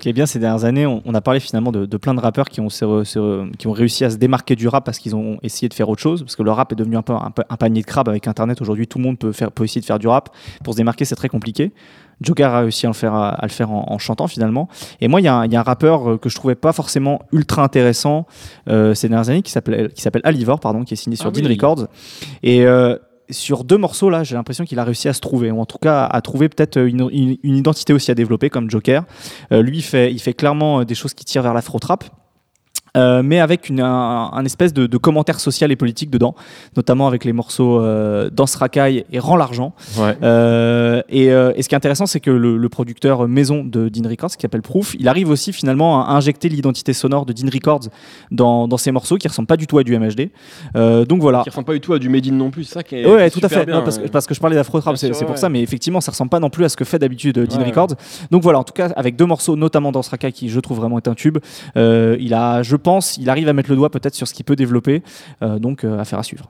Ce qui est bien ces dernières années, on, on a parlé finalement de, de plein de rappeurs qui ont, qui réussi à se démarquer du rap parce qu'ils ont essayé de faire autre chose. Parce que le rap est devenu un peu un, panier de crabes avec Internet. Aujourd'hui, tout le monde peut, faire, peut essayer de faire du rap. Pour se démarquer, c'est très compliqué. Joker a réussi à le faire, à, à le faire en, en chantant finalement. Et moi, il y, a un- il y a un rappeur euh, que je trouvais pas forcément ultra intéressant euh, ces dernières années qui s'appelle qui s'appelle Alivor, pardon, qui est signé sur Ah Dean oui. Records. Et euh, sur deux morceaux là, j'ai l'impression qu'il a réussi à se trouver, ou en tout cas à trouver peut-être une, une- une identité aussi à développer comme Joker. Euh, lui, il fait, il fait clairement euh, des choses qui tirent vers l'afro-trap. Euh, mais avec une, un, un espèce de, de commentaire social et politique dedans, notamment avec les morceaux euh, Danse Racaille et Rends l'argent. Ouais. Euh, et, euh, et ce qui est intéressant, c'est que le, le producteur maison de Dean Records, qui s'appelle Proof, il arrive aussi finalement à injecter l'identité sonore de Dean Records dans, dans ses morceaux qui ressemblent pas du tout à du MHD. Euh, donc voilà. Qui ressemble pas du tout à du Made in non plus, c'est ça qui est. Ouais, tout à fait. bien, Non, parce, que, ouais. parce que je parlais d'Afro Trap, c'est pour ça, mais effectivement, ça ressemble pas non plus à ce que fait d'habitude Dean Ouais. Records. Donc voilà, en tout cas, avec deux morceaux, notamment dans Raka, qui je trouve vraiment est un tube, euh, il a, je pense, il arrive à mettre le doigt peut-être sur ce qu'il peut développer, euh, donc euh, affaire à suivre.